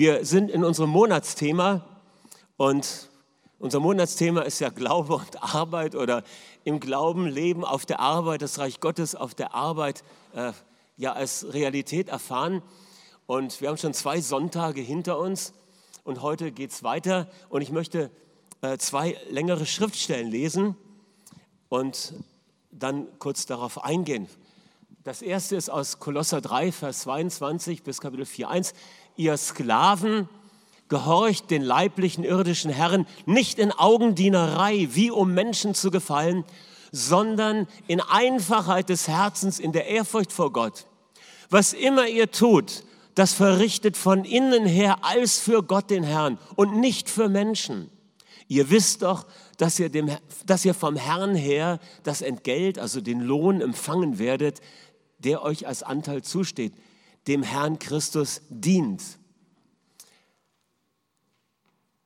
Wir sind in unserem Monatsthema und unser Monatsthema ist ja Glaube und Arbeit oder im Glauben leben auf der Arbeit, das Reich Gottes auf der Arbeit äh, ja als Realität erfahren. Und wir haben schon zwei Sonntage hinter uns und heute geht es weiter und ich möchte äh, zwei längere Schriftstellen lesen und dann kurz darauf eingehen. Das erste ist aus Kolosser 3, Vers 22 bis Kapitel 4, 1. Ihr Sklaven, gehorcht den leiblichen irdischen Herren nicht in Augendienerei, wie um Menschen zu gefallen, sondern in Einfachheit des Herzens, in der Ehrfurcht vor Gott. Was immer ihr tut, das verrichtet von innen her als für Gott den Herrn und nicht für Menschen. Ihr wisst doch, dass ihr, dem, dass ihr vom Herrn her das Entgelt, also den Lohn empfangen werdet, der euch als Anteil zusteht, dem Herrn Christus dient.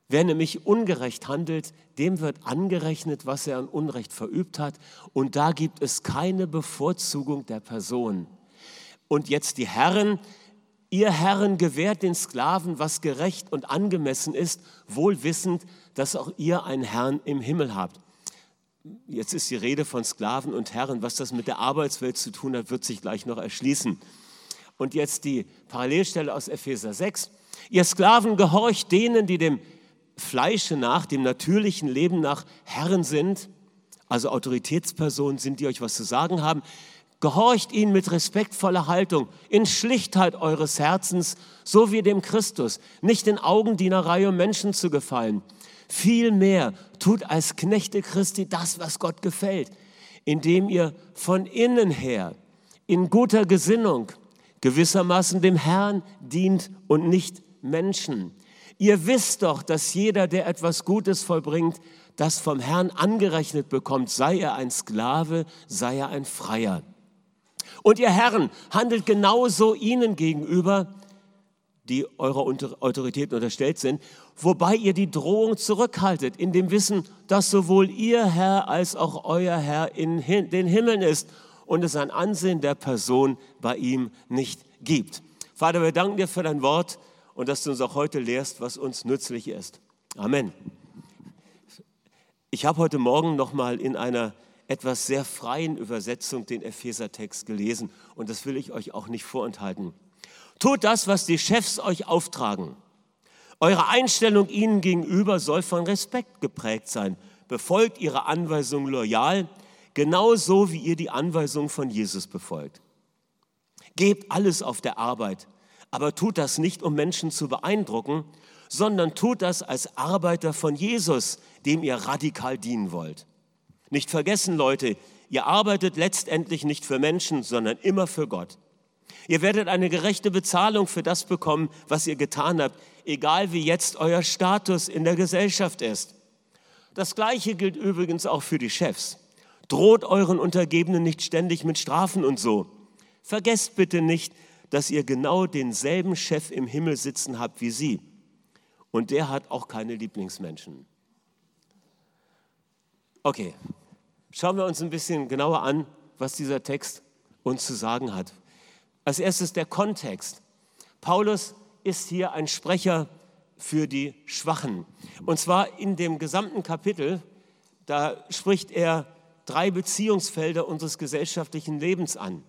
Wer nämlich ungerecht handelt, dem wird angerechnet, was er an Unrecht verübt hat. Und da gibt es keine Bevorzugung der Person. Und jetzt die Herren, ihr Herren gewährt den Sklaven, was gerecht und angemessen ist, wohl wissend, dass auch ihr einen Herrn im Himmel habt. Jetzt ist die Rede von Sklaven und Herren. Was das mit der Arbeitswelt zu tun hat, wird sich gleich noch erschließen. Und jetzt die Parallelstelle aus Epheser 6. Ihr Sklaven gehorcht denen, die dem Fleische nach, dem natürlichen Leben nach Herren sind, also Autoritätspersonen sind, die euch was zu sagen haben. Gehorcht ihnen mit respektvoller Haltung, in Schlichtheit eures Herzens, so wie dem Christus, nicht in Augendienerei, um Menschen zu gefallen. Vielmehr tut als Knechte Christi das, was Gott gefällt, indem ihr von innen her in guter Gesinnung gewissermaßen dem Herrn dient und nicht Menschen. Ihr wisst doch, dass jeder, der etwas Gutes vollbringt, das vom Herrn angerechnet bekommt, sei er ein Sklave, sei er ein Freier. Und ihr Herren handelt genauso ihnen gegenüber, die eurer Autorität unterstellt sind, wobei ihr die Drohung zurückhaltet, in dem Wissen, dass sowohl ihr Herr als auch euer Herr in den Himmeln ist und es ein Ansehen der Person bei ihm nicht gibt. Vater, wir danken dir für dein Wort und dass du uns auch heute lehrst, was uns nützlich ist. Amen. Ich habe heute Morgen noch mal in einer etwas sehr freien Übersetzung den Epheser-Text gelesen und das will ich euch auch nicht vorenthalten. Tut das, was die Chefs euch auftragen. Eure Einstellung ihnen gegenüber soll von Respekt geprägt sein. Befolgt ihre Anweisungen loyal, genauso wie ihr die Anweisungen von Jesus befolgt. Gebt alles auf der Arbeit, aber tut das nicht, um Menschen zu beeindrucken, sondern tut das als Arbeiter von Jesus, dem ihr radikal dienen wollt. Nicht vergessen, Leute, ihr arbeitet letztendlich nicht für Menschen, sondern immer für Gott. Ihr werdet eine gerechte Bezahlung für das bekommen, was ihr getan habt, egal wie jetzt euer Status in der Gesellschaft ist. Das Gleiche gilt übrigens auch für die Chefs. Droht euren Untergebenen nicht ständig mit Strafen und so. Vergesst bitte nicht, dass ihr genau denselben Chef im Himmel sitzen habt wie sie. Und der hat auch keine Lieblingsmenschen. Okay, schauen wir uns ein bisschen genauer an, was dieser Text uns zu sagen hat. Als erstes der Kontext. Paulus ist hier ein Sprecher für die Schwachen. Und zwar in dem gesamten Kapitel, da spricht er drei Beziehungsfelder unseres gesellschaftlichen Lebens an.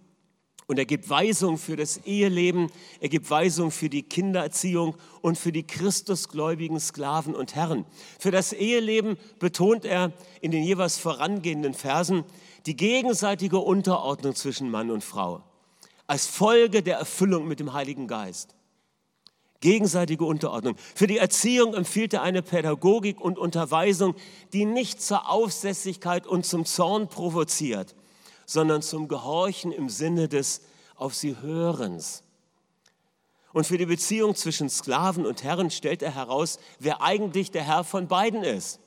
Und er gibt Weisung für das Eheleben, er gibt Weisung für die Kindererziehung und für die christusgläubigen Sklaven und Herren. Für das Eheleben betont er in den jeweils vorangehenden Versen die gegenseitige Unterordnung zwischen Mann und Frau als Folge der Erfüllung mit dem Heiligen Geist. Gegenseitige Unterordnung. Für die Erziehung empfiehlt er eine Pädagogik und Unterweisung, die nicht zur Aufsässigkeit und zum Zorn provoziert, sondern zum Gehorchen im Sinne des auf sie Hörens. Und für die Beziehung zwischen Sklaven und Herren stellt er heraus, wer eigentlich der Herr von beiden ist,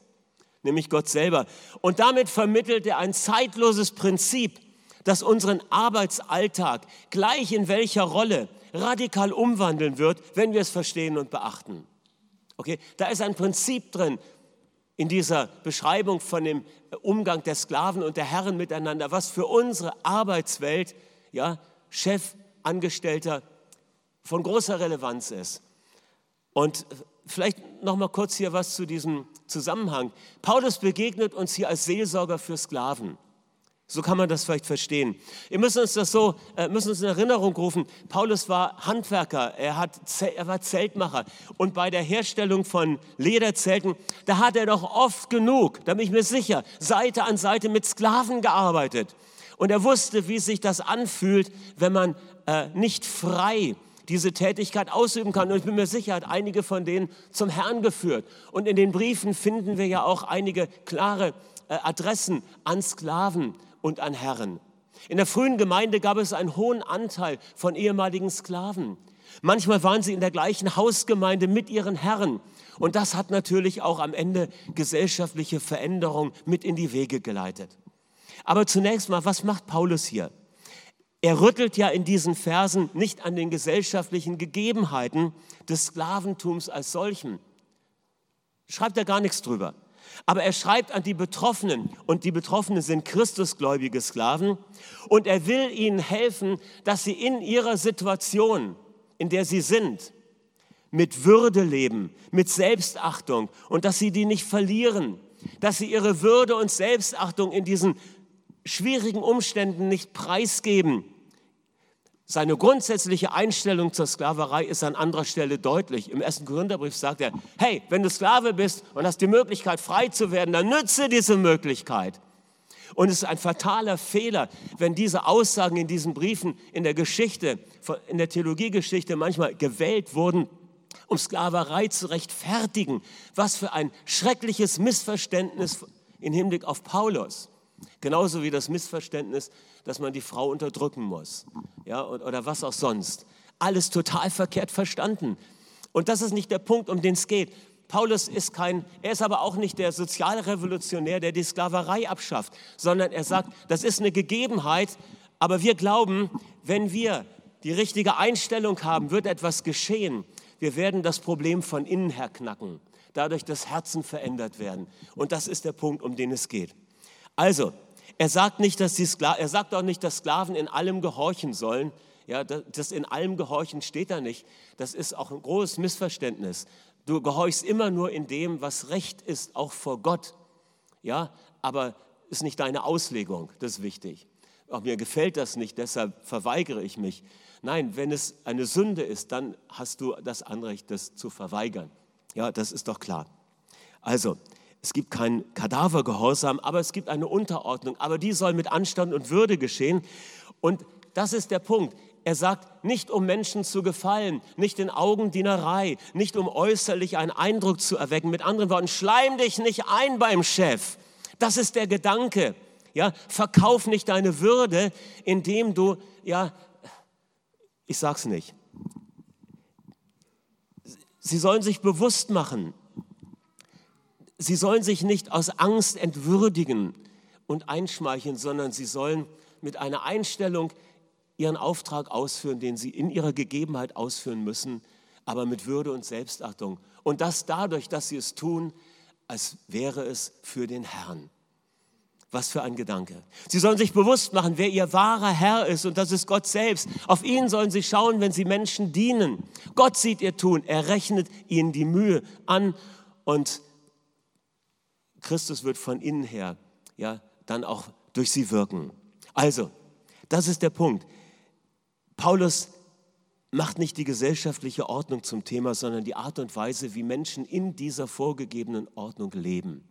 nämlich Gott selber. Und damit vermittelt er ein zeitloses Prinzip, das unseren Arbeitsalltag, gleich in welcher Rolle, radikal umwandeln wird, wenn wir es verstehen und beachten. Okay, da ist ein Prinzip drin, in dieser Beschreibung von dem Umgang der Sklaven und der Herren miteinander, was für unsere Arbeitswelt, ja, Chef, Angestellter von großer Relevanz ist. Und vielleicht noch mal kurz hier was zu diesem Zusammenhang. Paulus begegnet uns hier als Seelsorger für Sklaven. So kann man das vielleicht verstehen. Wir müssen uns das so, äh, müssen uns in Erinnerung rufen. Paulus war Handwerker, er, hat, er war Zeltmacher. Und bei der Herstellung von Lederzelten, da hat er doch oft genug, da bin ich mir sicher, Seite an Seite mit Sklaven gearbeitet. Und er wusste, wie sich das anfühlt, wenn man äh, nicht frei diese Tätigkeit ausüben kann. Und ich bin mir sicher, hat einige von denen zum Herrn geführt. Und in den Briefen finden wir ja auch einige klare äh, Adressen an Sklaven und an Herren. In der frühen Gemeinde gab es einen hohen Anteil von ehemaligen Sklaven. Manchmal waren sie in der gleichen Hausgemeinde mit ihren Herren. Und das hat natürlich auch am Ende gesellschaftliche Veränderungen mit in die Wege geleitet. Aber zunächst mal, was macht Paulus hier? Er rüttelt ja in diesen Versen nicht an den gesellschaftlichen Gegebenheiten des Sklaventums als solchen. Schreibt er gar nichts drüber. Aber er schreibt an die Betroffenen. Und die Betroffenen sind Christusgläubige Sklaven. Und er will ihnen helfen, dass sie in ihrer Situation, in der sie sind, mit Würde leben, mit Selbstachtung. Und dass sie die nicht verlieren, dass sie ihre Würde und Selbstachtung in diesen schwierigen Umständen nicht preisgeben, seine grundsätzliche Einstellung zur Sklaverei ist an anderer Stelle deutlich. Im ersten Korintherbrief sagt er, hey, wenn du Sklave bist und hast die Möglichkeit, frei zu werden, dann nütze diese Möglichkeit. Und es ist ein fataler Fehler, wenn diese Aussagen in diesen Briefen in der Geschichte, in der Theologiegeschichte manchmal gewählt wurden, um Sklaverei zu rechtfertigen. Was für ein schreckliches Missverständnis im Hinblick auf Paulus. Genauso wie das Missverständnis, dass man die Frau unterdrücken muss ja, oder was auch sonst. Alles total verkehrt verstanden. Und das ist nicht der Punkt, um den es geht. Paulus ist kein, er ist aber auch nicht der Sozialrevolutionär, der die Sklaverei abschafft, sondern er sagt, das ist eine Gegebenheit, aber wir glauben, wenn wir die richtige Einstellung haben, wird etwas geschehen. Wir werden das Problem von innen her knacken, dadurch das Herzen verändert werden. Und das ist der Punkt, um den es geht. Also, er sagt nicht, dass die er sagt auch nicht, dass Sklaven in allem gehorchen sollen. Ja, das in allem gehorchen steht da nicht. Das ist auch ein großes Missverständnis. Du gehorchst immer nur in dem, was recht ist, auch vor Gott. Ja, aber ist nicht deine Auslegung, das ist wichtig. Auch mir gefällt das nicht, deshalb verweigere ich mich. Nein, wenn es eine Sünde ist, dann hast du das Anrecht, das zu verweigern. Ja, das ist doch klar. Also, es gibt keinen Kadavergehorsam, aber es gibt eine Unterordnung. Aber die soll mit Anstand und Würde geschehen. Und das ist der Punkt. Er sagt, nicht um Menschen zu gefallen, nicht in Augendienerei, nicht um äußerlich einen Eindruck zu erwecken. Mit anderen Worten, schleim dich nicht ein beim Chef. Das ist der Gedanke. Ja, verkauf nicht deine Würde, indem du, ja, ich sag's nicht. Sie sollen sich bewusst machen, Sie sollen sich nicht aus Angst entwürdigen und einschmeicheln, sondern sie sollen mit einer Einstellung ihren Auftrag ausführen, den sie in ihrer Gegebenheit ausführen müssen, aber mit Würde und Selbstachtung. Und das dadurch, dass sie es tun, als wäre es für den Herrn. Was für ein Gedanke. Sie sollen sich bewusst machen, wer ihr wahrer Herr ist und das ist Gott selbst. Auf ihn sollen sie schauen, wenn sie Menschen dienen. Gott sieht ihr Tun, er rechnet ihnen die Mühe an und Christus wird von innen her ja dann auch durch sie wirken. Also, das ist der Punkt. Paulus macht nicht die gesellschaftliche Ordnung zum Thema, sondern die Art und Weise, wie Menschen in dieser vorgegebenen Ordnung leben.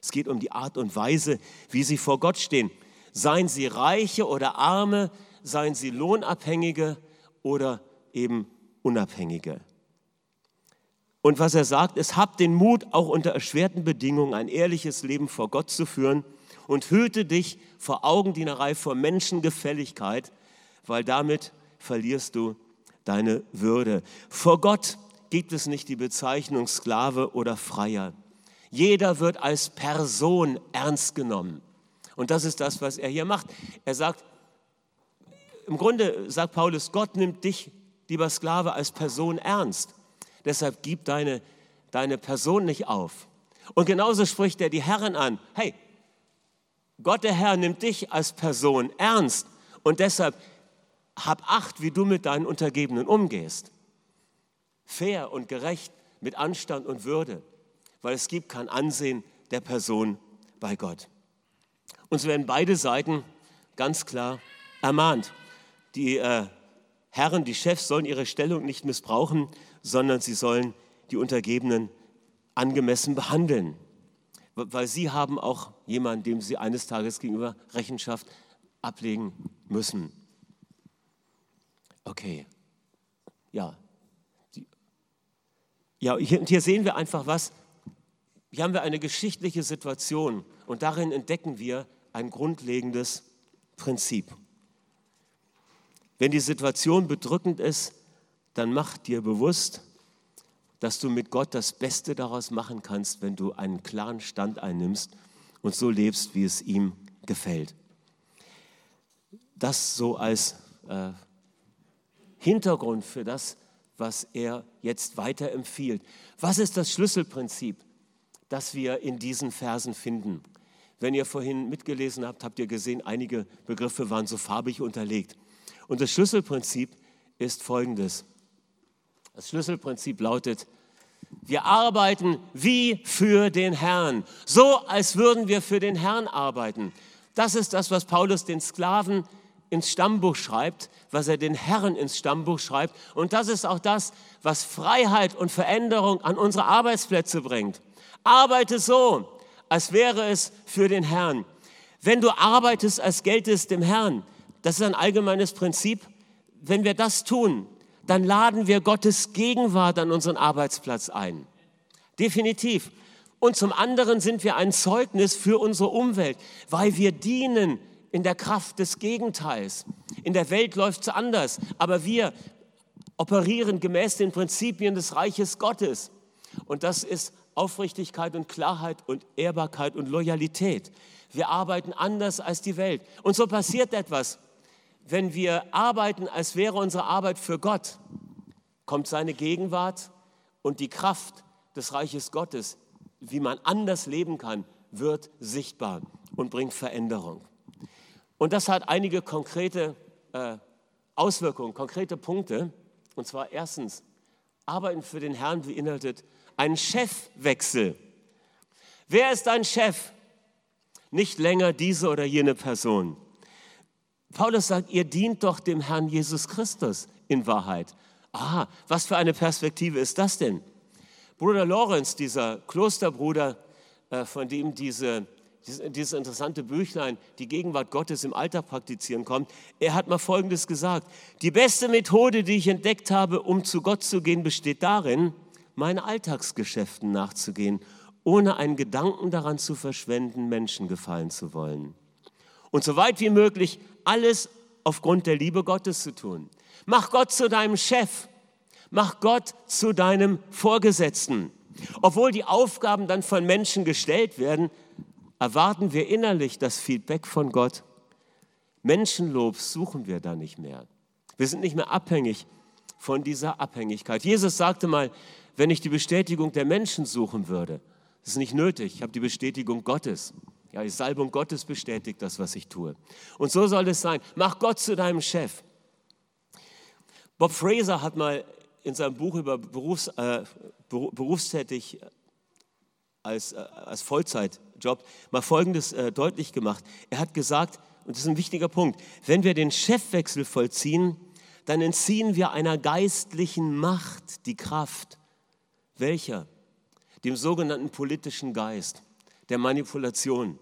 Es geht um die Art und Weise, wie sie vor Gott stehen. Seien sie Reiche oder Arme, seien sie Lohnabhängige oder eben Unabhängige. Und was er sagt, ist, habt den Mut, auch unter erschwerten Bedingungen ein ehrliches Leben vor Gott zu führen und hüte dich vor Augendienerei, vor Menschengefälligkeit, weil damit verlierst du deine Würde. Vor Gott gibt es nicht die Bezeichnung Sklave oder Freier. Jeder wird als Person ernst genommen. Und das ist das, was er hier macht. Er sagt, im Grunde sagt Paulus, Gott nimmt dich, lieber Sklave, als Person ernst. Deshalb gib deine, deine Person nicht auf. Und genauso spricht er die Herren an. Hey, Gott der Herr nimmt dich als Person ernst und deshalb hab Acht, wie du mit deinen Untergebenen umgehst. Fair und gerecht mit Anstand und Würde, weil es gibt kein Ansehen der Person bei Gott. Und so werden beide Seiten ganz klar ermahnt. Die äh, Herren, die Chefs sollen ihre Stellung nicht missbrauchen, sondern sie sollen die Untergebenen angemessen behandeln, weil sie haben auch jemanden, dem sie eines Tages gegenüber Rechenschaft ablegen müssen. Okay, ja. Ja, hier, hier sehen wir einfach was. Hier haben wir eine geschichtliche Situation und darin entdecken wir ein grundlegendes Prinzip. Wenn die Situation bedrückend ist, dann mach dir bewusst, dass du mit Gott das Beste daraus machen kannst, wenn du einen klaren Stand einnimmst und so lebst, wie es ihm gefällt. Das so als äh, Hintergrund für das, was er jetzt weiter empfiehlt. Was ist das Schlüsselprinzip, das wir in diesen Versen finden? Wenn ihr vorhin mitgelesen habt, habt ihr gesehen, einige Begriffe waren so farbig unterlegt. Und das Schlüsselprinzip ist folgendes. Das Schlüsselprinzip lautet, wir arbeiten wie für den Herrn, so als würden wir für den Herrn arbeiten. Das ist das, was Paulus den Sklaven ins Stammbuch schreibt, was er den Herren ins Stammbuch schreibt. Und das ist auch das, was Freiheit und Veränderung an unsere Arbeitsplätze bringt. Arbeite so, als wäre es für den Herrn. Wenn du arbeitest, als geltest dem Herrn, das ist ein allgemeines Prinzip. Wenn wir das tun, dann laden wir Gottes Gegenwart an unseren Arbeitsplatz ein. Definitiv. Und zum anderen sind wir ein Zeugnis für unsere Umwelt, weil wir dienen in der Kraft des Gegenteils. In der Welt läuft es anders, aber wir operieren gemäß den Prinzipien des Reiches Gottes. Und das ist Aufrichtigkeit und Klarheit und Ehrbarkeit und Loyalität. Wir arbeiten anders als die Welt. Und so passiert etwas wenn wir arbeiten, als wäre unsere Arbeit für Gott, kommt seine Gegenwart und die Kraft des Reiches Gottes, wie man anders leben kann, wird sichtbar und bringt Veränderung. Und das hat einige konkrete äh, Auswirkungen, konkrete Punkte. Und zwar erstens, Arbeiten für den Herrn beinhaltet einen Chefwechsel. Wer ist dein Chef? Nicht länger diese oder jene Person. Paulus sagt, ihr dient doch dem Herrn Jesus Christus in Wahrheit. Ah, was für eine Perspektive ist das denn? Bruder Lorenz, dieser Klosterbruder, äh, von dem diese, dieses interessante Büchlein, die Gegenwart Gottes im Alltag praktizieren kommt, er hat mal Folgendes gesagt. Die beste Methode, die ich entdeckt habe, um zu Gott zu gehen, besteht darin, meinen Alltagsgeschäften nachzugehen, ohne einen Gedanken daran zu verschwenden, Menschen gefallen zu wollen. Und so weit wie möglich alles aufgrund der Liebe Gottes zu tun. Mach Gott zu deinem Chef. Mach Gott zu deinem Vorgesetzten. Obwohl die Aufgaben dann von Menschen gestellt werden, erwarten wir innerlich das Feedback von Gott. Menschenlob suchen wir da nicht mehr. Wir sind nicht mehr abhängig von dieser Abhängigkeit. Jesus sagte mal, wenn ich die Bestätigung der Menschen suchen würde, das ist nicht nötig, ich habe die Bestätigung Gottes. Ja, die Salbung Gottes bestätigt das, was ich tue. Und so soll es sein. Mach Gott zu deinem Chef. Bob Fraser hat mal in seinem Buch über Berufs, äh, berufstätig als, äh, als Vollzeitjob mal Folgendes äh, deutlich gemacht. Er hat gesagt, und das ist ein wichtiger Punkt, wenn wir den Chefwechsel vollziehen, dann entziehen wir einer geistlichen Macht die Kraft. Welcher? Dem sogenannten politischen Geist der Manipulation.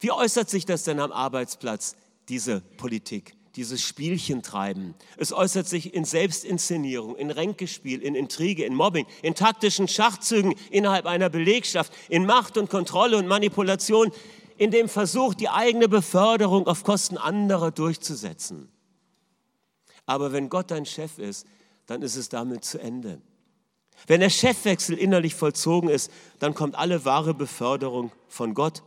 Wie äußert sich das denn am Arbeitsplatz, diese Politik, dieses Spielchen treiben? Es äußert sich in Selbstinszenierung, in Ränkespiel, in Intrige, in Mobbing, in taktischen Schachzügen innerhalb einer Belegschaft, in Macht und Kontrolle und Manipulation, in dem Versuch, die eigene Beförderung auf Kosten anderer durchzusetzen. Aber wenn Gott dein Chef ist, dann ist es damit zu Ende. Wenn der Chefwechsel innerlich vollzogen ist, dann kommt alle wahre Beförderung von Gott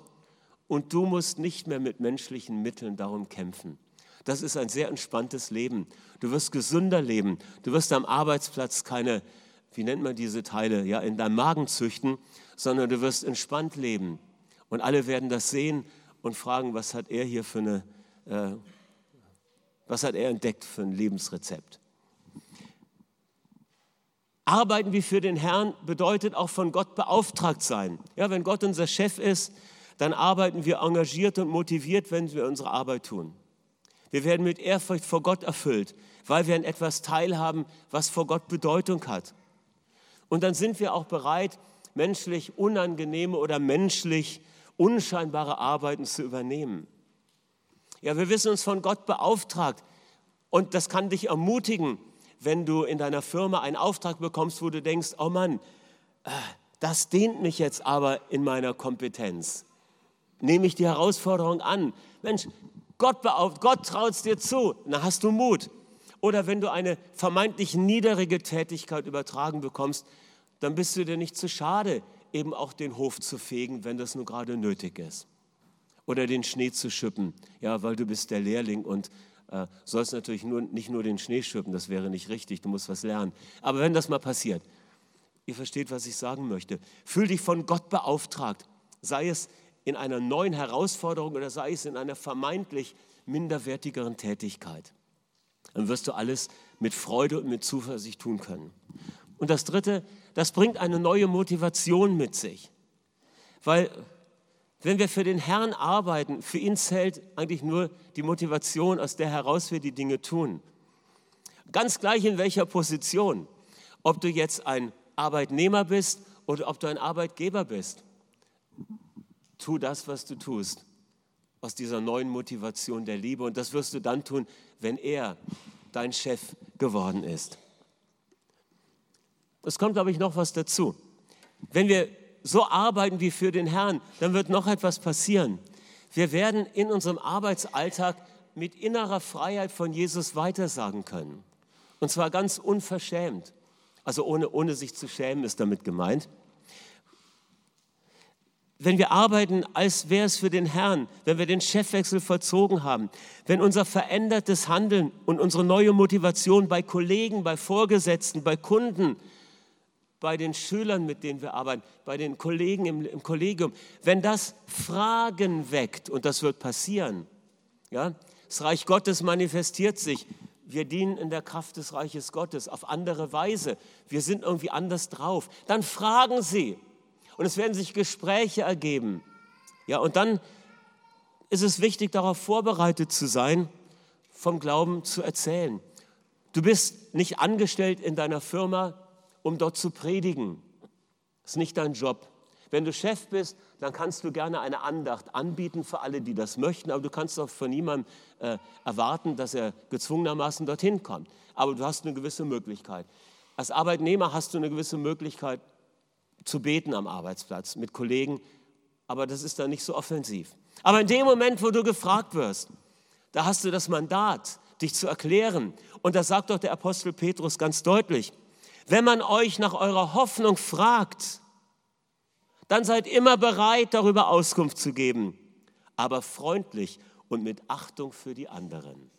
und du musst nicht mehr mit menschlichen Mitteln darum kämpfen. Das ist ein sehr entspanntes Leben. Du wirst gesünder leben. Du wirst am Arbeitsplatz keine, wie nennt man diese Teile, ja, in deinem Magen züchten, sondern du wirst entspannt leben. Und alle werden das sehen und fragen, was hat er hier für eine, äh, was hat er entdeckt für ein Lebensrezept? Arbeiten wie für den Herrn bedeutet auch von Gott beauftragt sein. Ja, wenn Gott unser Chef ist, dann arbeiten wir engagiert und motiviert, wenn wir unsere Arbeit tun. Wir werden mit Ehrfurcht vor Gott erfüllt, weil wir an etwas teilhaben, was vor Gott Bedeutung hat. Und dann sind wir auch bereit, menschlich unangenehme oder menschlich unscheinbare Arbeiten zu übernehmen. Ja, wir wissen uns von Gott beauftragt und das kann dich ermutigen, wenn du in deiner Firma einen Auftrag bekommst, wo du denkst, oh Mann, äh, das dehnt mich jetzt aber in meiner Kompetenz. Nehme ich die Herausforderung an. Mensch, Gott, Gott traut es dir zu, dann hast du Mut. Oder wenn du eine vermeintlich niedrige Tätigkeit übertragen bekommst, dann bist du dir nicht zu schade, eben auch den Hof zu fegen, wenn das nur gerade nötig ist. Oder den Schnee zu schippen, ja, weil du bist der Lehrling und äh, sollst natürlich nur, nicht nur den Schnee schippen, das wäre nicht richtig, du musst was lernen. Aber wenn das mal passiert, ihr versteht, was ich sagen möchte, fühl dich von Gott beauftragt, sei es in einer neuen Herausforderung oder sei es in einer vermeintlich minderwertigeren Tätigkeit. Dann wirst du alles mit Freude und mit Zuversicht tun können. Und das Dritte, das bringt eine neue Motivation mit sich. Weil wenn wir für den Herrn arbeiten, für ihn zählt eigentlich nur die Motivation, aus der heraus wir die Dinge tun. Ganz gleich in welcher Position. Ob du jetzt ein Arbeitnehmer bist oder ob du ein Arbeitgeber bist. Tu das, was du tust, aus dieser neuen Motivation der Liebe. Und das wirst du dann tun, wenn er dein Chef geworden ist. Es kommt, glaube ich, noch was dazu. Wenn wir so arbeiten wie für den Herrn, dann wird noch etwas passieren. Wir werden in unserem Arbeitsalltag mit innerer Freiheit von Jesus weitersagen können. Und zwar ganz unverschämt. Also ohne, ohne sich zu schämen ist damit gemeint. Wenn wir arbeiten, als wäre es für den Herrn, wenn wir den Chefwechsel vollzogen haben, wenn unser verändertes Handeln und unsere neue Motivation bei Kollegen, bei Vorgesetzten, bei Kunden, bei den Schülern, mit denen wir arbeiten, bei den Kollegen im, im Kollegium, wenn das Fragen weckt, und das wird passieren, ja, das Reich Gottes manifestiert sich, wir dienen in der Kraft des Reiches Gottes auf andere Weise, wir sind irgendwie anders drauf, dann fragen Sie und es werden sich Gespräche ergeben. Ja, und dann ist es wichtig, darauf vorbereitet zu sein, vom Glauben zu erzählen. Du bist nicht angestellt in deiner Firma, um dort zu predigen. Das ist nicht dein Job. Wenn du Chef bist, dann kannst du gerne eine Andacht anbieten für alle, die das möchten, aber du kannst auch von niemandem äh, erwarten, dass er gezwungenermaßen dorthin kommt. Aber du hast eine gewisse Möglichkeit. Als Arbeitnehmer hast du eine gewisse Möglichkeit zu beten am Arbeitsplatz mit Kollegen, aber das ist dann nicht so offensiv. Aber in dem Moment, wo du gefragt wirst, da hast du das Mandat, dich zu erklären. Und da sagt doch der Apostel Petrus ganz deutlich, wenn man euch nach eurer Hoffnung fragt, dann seid immer bereit, darüber Auskunft zu geben, aber freundlich und mit Achtung für die anderen.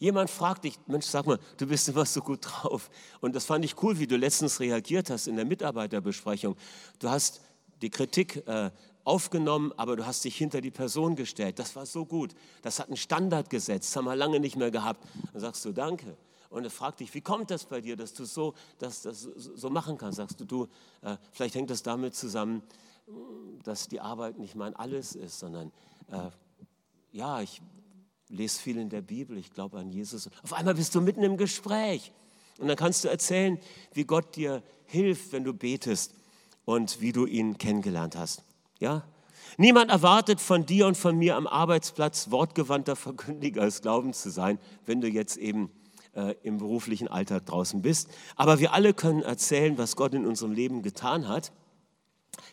Jemand fragt dich, Mensch, sag mal, du bist immer so gut drauf. Und das fand ich cool, wie du letztens reagiert hast in der Mitarbeiterbesprechung. Du hast die Kritik äh, aufgenommen, aber du hast dich hinter die Person gestellt. Das war so gut. Das hat einen Standard gesetzt. Das haben wir lange nicht mehr gehabt. Dann sagst du Danke. Und er fragt dich, wie kommt das bei dir, dass du so, dass, das so machen kannst? Sagst du, du, äh, vielleicht hängt das damit zusammen, dass die Arbeit nicht mein Alles ist, sondern äh, ja, ich lese viel in der Bibel, ich glaube an Jesus. Auf einmal bist du mitten im Gespräch und dann kannst du erzählen, wie Gott dir hilft, wenn du betest und wie du ihn kennengelernt hast. Ja? Niemand erwartet von dir und von mir am Arbeitsplatz wortgewandter Verkündiger des Glaubens zu sein, wenn du jetzt eben äh, im beruflichen Alltag draußen bist. Aber wir alle können erzählen, was Gott in unserem Leben getan hat,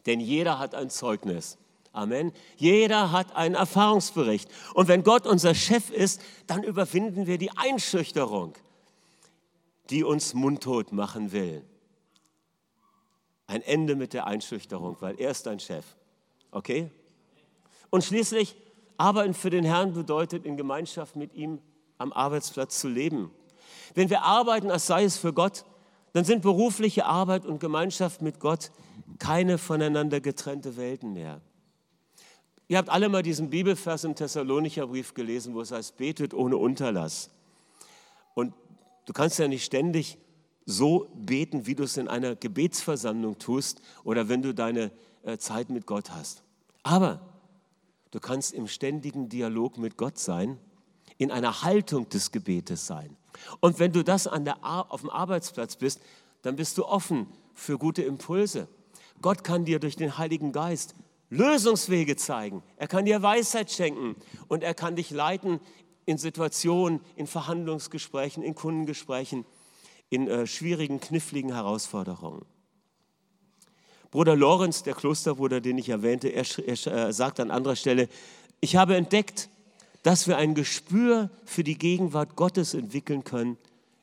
denn jeder hat ein Zeugnis. Amen. Jeder hat einen Erfahrungsbericht. Und wenn Gott unser Chef ist, dann überwinden wir die Einschüchterung, die uns mundtot machen will. Ein Ende mit der Einschüchterung, weil er ist dein Chef. Okay? Und schließlich, arbeiten für den Herrn bedeutet, in Gemeinschaft mit ihm am Arbeitsplatz zu leben. Wenn wir arbeiten, als sei es für Gott, dann sind berufliche Arbeit und Gemeinschaft mit Gott keine voneinander getrennte Welten mehr. Ihr habt alle mal diesen Bibelvers im Thessalonicher Brief gelesen, wo es heißt, betet ohne Unterlass. Und du kannst ja nicht ständig so beten, wie du es in einer Gebetsversammlung tust oder wenn du deine äh, Zeit mit Gott hast. Aber du kannst im ständigen Dialog mit Gott sein, in einer Haltung des Gebetes sein. Und wenn du das an der, auf dem Arbeitsplatz bist, dann bist du offen für gute Impulse. Gott kann dir durch den Heiligen Geist Lösungswege zeigen. Er kann dir Weisheit schenken und er kann dich leiten in Situationen, in Verhandlungsgesprächen, in Kundengesprächen in äh, schwierigen, kniffligen Herausforderungen. Bruder Lorenz, der Klosterbruder, den ich erwähnte, er, er äh, sagt an anderer Stelle, ich habe entdeckt, dass wir ein Gespür für die Gegenwart Gottes entwickeln können,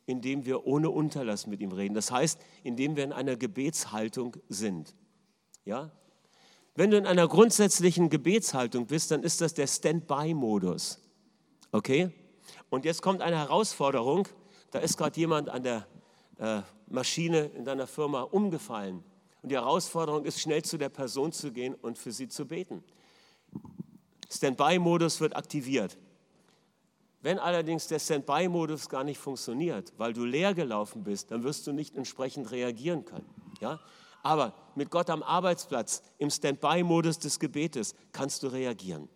indem wir ohne Unterlass mit ihm reden. Das heißt, indem wir in einer Gebetshaltung sind. Ja? Wenn du in einer grundsätzlichen Gebetshaltung bist, dann ist das der Standby-Modus. Okay? Und jetzt kommt eine Herausforderung. Da ist gerade jemand an der äh, Maschine in deiner Firma umgefallen. Und die Herausforderung ist, schnell zu der Person zu gehen und für sie zu beten. Standby-Modus wird aktiviert. Wenn allerdings der Standby-Modus gar nicht funktioniert, weil du leer gelaufen bist, dann wirst du nicht entsprechend reagieren können. Ja? Aber mit Gott am Arbeitsplatz, im Standby-Modus des Gebetes, kannst du reagieren.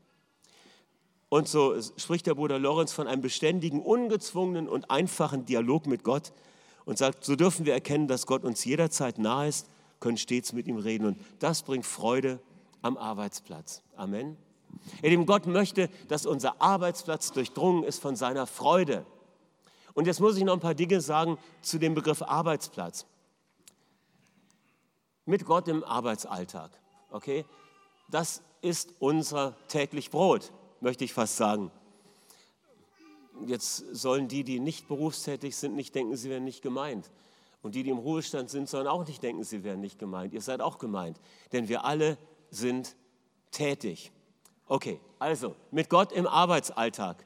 Und so spricht der Bruder Lorenz von einem beständigen, ungezwungenen und einfachen Dialog mit Gott und sagt, so dürfen wir erkennen, dass Gott uns jederzeit nahe ist, können stets mit ihm reden. Und das bringt Freude am Arbeitsplatz. Amen. In dem Gott möchte, dass unser Arbeitsplatz durchdrungen ist von seiner Freude. Und jetzt muss ich noch ein paar Dinge sagen zu dem Begriff Arbeitsplatz. Mit Gott im Arbeitsalltag. Okay? Das ist unser täglich Brot möchte ich fast sagen. Jetzt sollen die, die nicht berufstätig sind, nicht denken, sie werden nicht gemeint. Und die, die im Ruhestand sind, sollen auch nicht denken, sie werden nicht gemeint. Ihr seid auch gemeint, denn wir alle sind tätig. Okay, also mit Gott im Arbeitsalltag.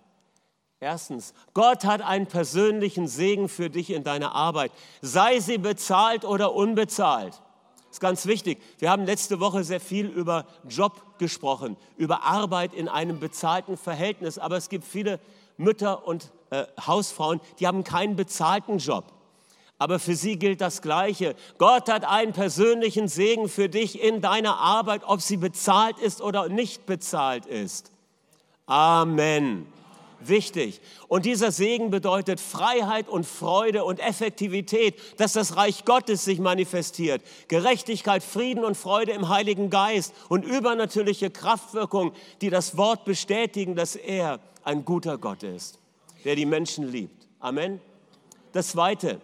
Erstens, Gott hat einen persönlichen Segen für dich in deiner Arbeit, sei sie bezahlt oder unbezahlt. Ist ganz wichtig. Wir haben letzte Woche sehr viel über Job gesprochen, über Arbeit in einem bezahlten Verhältnis. Aber es gibt viele Mütter und äh, Hausfrauen, die haben keinen bezahlten Job. Aber für sie gilt das Gleiche. Gott hat einen persönlichen Segen für dich in deiner Arbeit, ob sie bezahlt ist oder nicht bezahlt ist. Amen wichtig. Und dieser Segen bedeutet Freiheit und Freude und Effektivität, dass das Reich Gottes sich manifestiert. Gerechtigkeit, Frieden und Freude im Heiligen Geist und übernatürliche Kraftwirkung, die das Wort bestätigen, dass er ein guter Gott ist, der die Menschen liebt. Amen. Das Zweite.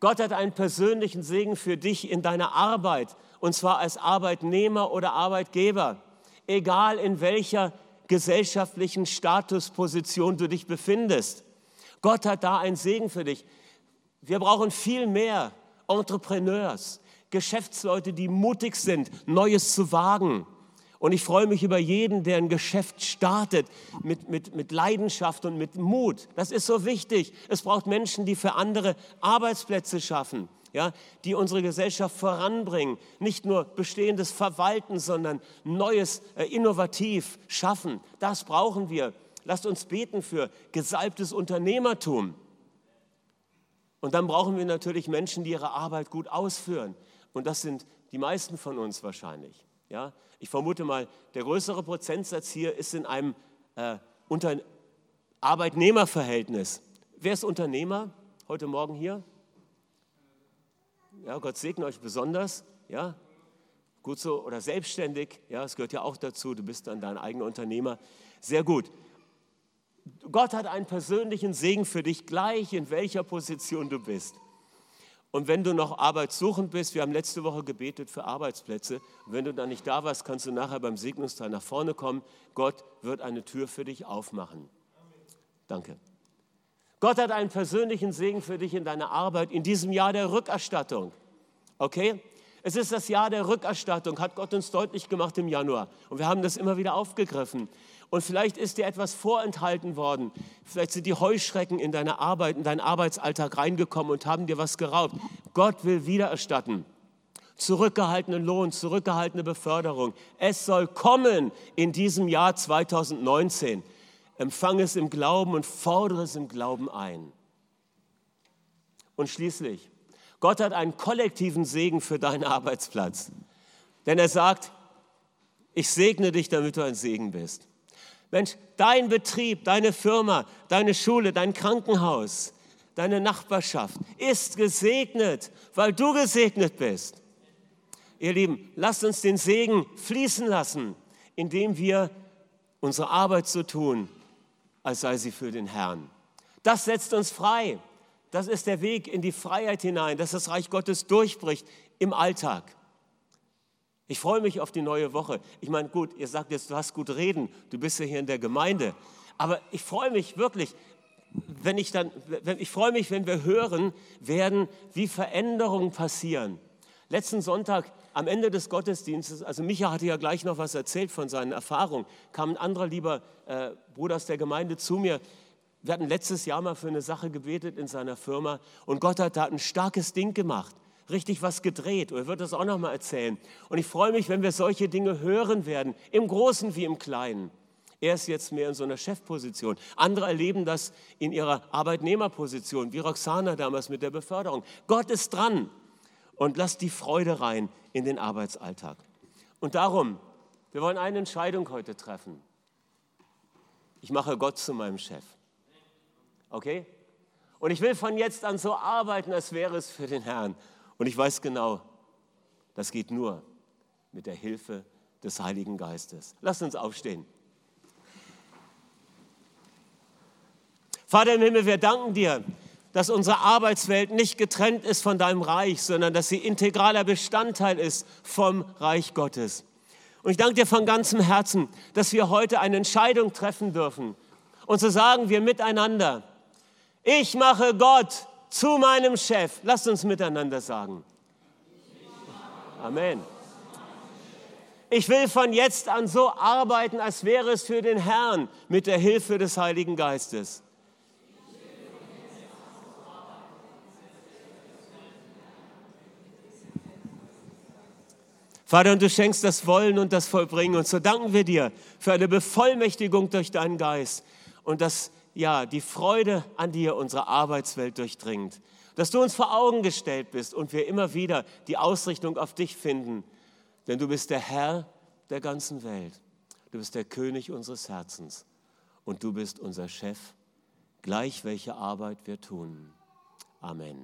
Gott hat einen persönlichen Segen für dich in deiner Arbeit, und zwar als Arbeitnehmer oder Arbeitgeber, egal in welcher gesellschaftlichen Statusposition du dich befindest. Gott hat da einen Segen für dich. Wir brauchen viel mehr Entrepreneurs, Geschäftsleute, die mutig sind, Neues zu wagen. Und ich freue mich über jeden, der ein Geschäft startet mit, mit, mit Leidenschaft und mit Mut. Das ist so wichtig. Es braucht Menschen, die für andere Arbeitsplätze schaffen ja, die unsere Gesellschaft voranbringen. Nicht nur bestehendes verwalten, sondern Neues, äh, innovativ schaffen. Das brauchen wir. Lasst uns beten für gesalbtes Unternehmertum. Und dann brauchen wir natürlich Menschen, die ihre Arbeit gut ausführen. Und das sind die meisten von uns wahrscheinlich. Ja? Ich vermute mal, der größere Prozentsatz hier ist in einem äh, Arbeitnehmerverhältnis. Wer ist Unternehmer heute Morgen hier? Ja, Gott segne euch besonders. Ja, gut so. Oder selbstständig. Ja, es gehört ja auch dazu. Du bist dann dein eigener Unternehmer. Sehr gut. Gott hat einen persönlichen Segen für dich, gleich in welcher Position du bist. Und wenn du noch arbeitssuchend bist, wir haben letzte Woche gebetet für Arbeitsplätze. Und wenn du dann nicht da warst, kannst du nachher beim Segnungsteil nach vorne kommen. Gott wird eine Tür für dich aufmachen. Danke. Gott hat einen persönlichen Segen für dich in deiner Arbeit in diesem Jahr der Rückerstattung. Okay? Es ist das Jahr der Rückerstattung, hat Gott uns deutlich gemacht im Januar. Und wir haben das immer wieder aufgegriffen. Und vielleicht ist dir etwas vorenthalten worden. Vielleicht sind die Heuschrecken in deine Arbeit, in deinen Arbeitsalltag reingekommen und haben dir was geraubt. Gott will wiedererstatten. Zurückgehaltenen Lohn, zurückgehaltene Beförderung. Es soll kommen in diesem Jahr 2019 empfange es im Glauben und fordere es im Glauben ein. Und schließlich, Gott hat einen kollektiven Segen für deinen Arbeitsplatz. Denn er sagt, ich segne dich, damit du ein Segen bist. Mensch, dein Betrieb, deine Firma, deine Schule, dein Krankenhaus, deine Nachbarschaft ist gesegnet, weil du gesegnet bist. Ihr Lieben, lasst uns den Segen fließen lassen, indem wir unsere Arbeit so tun, als sei sie für den Herrn. Das setzt uns frei. Das ist der Weg in die Freiheit hinein, dass das Reich Gottes durchbricht im Alltag. Ich freue mich auf die neue Woche. Ich meine, gut, ihr sagt jetzt, du hast gut reden, du bist ja hier in der Gemeinde. Aber ich freue mich wirklich, wenn ich dann, ich freue mich, wenn wir hören werden, wie Veränderungen passieren. Letzten Sonntag am Ende des Gottesdienstes, also Micha hatte ja gleich noch was erzählt von seinen Erfahrungen, kam ein anderer lieber äh, Bruder aus der Gemeinde zu mir. Wir hatten letztes Jahr mal für eine Sache gebetet in seiner Firma und Gott hat da ein starkes Ding gemacht, richtig was gedreht. Und er wird das auch noch mal erzählen. Und ich freue mich, wenn wir solche Dinge hören werden, im Großen wie im Kleinen. Er ist jetzt mehr in so einer Chefposition. Andere erleben das in ihrer Arbeitnehmerposition, wie Roxana damals mit der Beförderung. Gott ist dran und lasst die Freude rein in den Arbeitsalltag. Und darum, wir wollen eine Entscheidung heute treffen. Ich mache Gott zu meinem Chef. Okay? Und ich will von jetzt an so arbeiten, als wäre es für den Herrn. Und ich weiß genau, das geht nur mit der Hilfe des Heiligen Geistes. Lasst uns aufstehen. Vater im Himmel, wir danken dir, dass unsere Arbeitswelt nicht getrennt ist von deinem Reich, sondern dass sie integraler Bestandteil ist vom Reich Gottes. Und ich danke dir von ganzem Herzen, dass wir heute eine Entscheidung treffen dürfen. Und so sagen wir miteinander, ich mache Gott zu meinem Chef. Lasst uns miteinander sagen. Amen. Ich will von jetzt an so arbeiten, als wäre es für den Herrn mit der Hilfe des Heiligen Geistes. Vater, und du schenkst das Wollen und das Vollbringen. Und so danken wir dir für eine Bevollmächtigung durch deinen Geist und dass ja die Freude an dir unsere Arbeitswelt durchdringt. Dass du uns vor Augen gestellt bist und wir immer wieder die Ausrichtung auf dich finden. Denn du bist der Herr der ganzen Welt. Du bist der König unseres Herzens. Und du bist unser Chef, gleich welche Arbeit wir tun. Amen.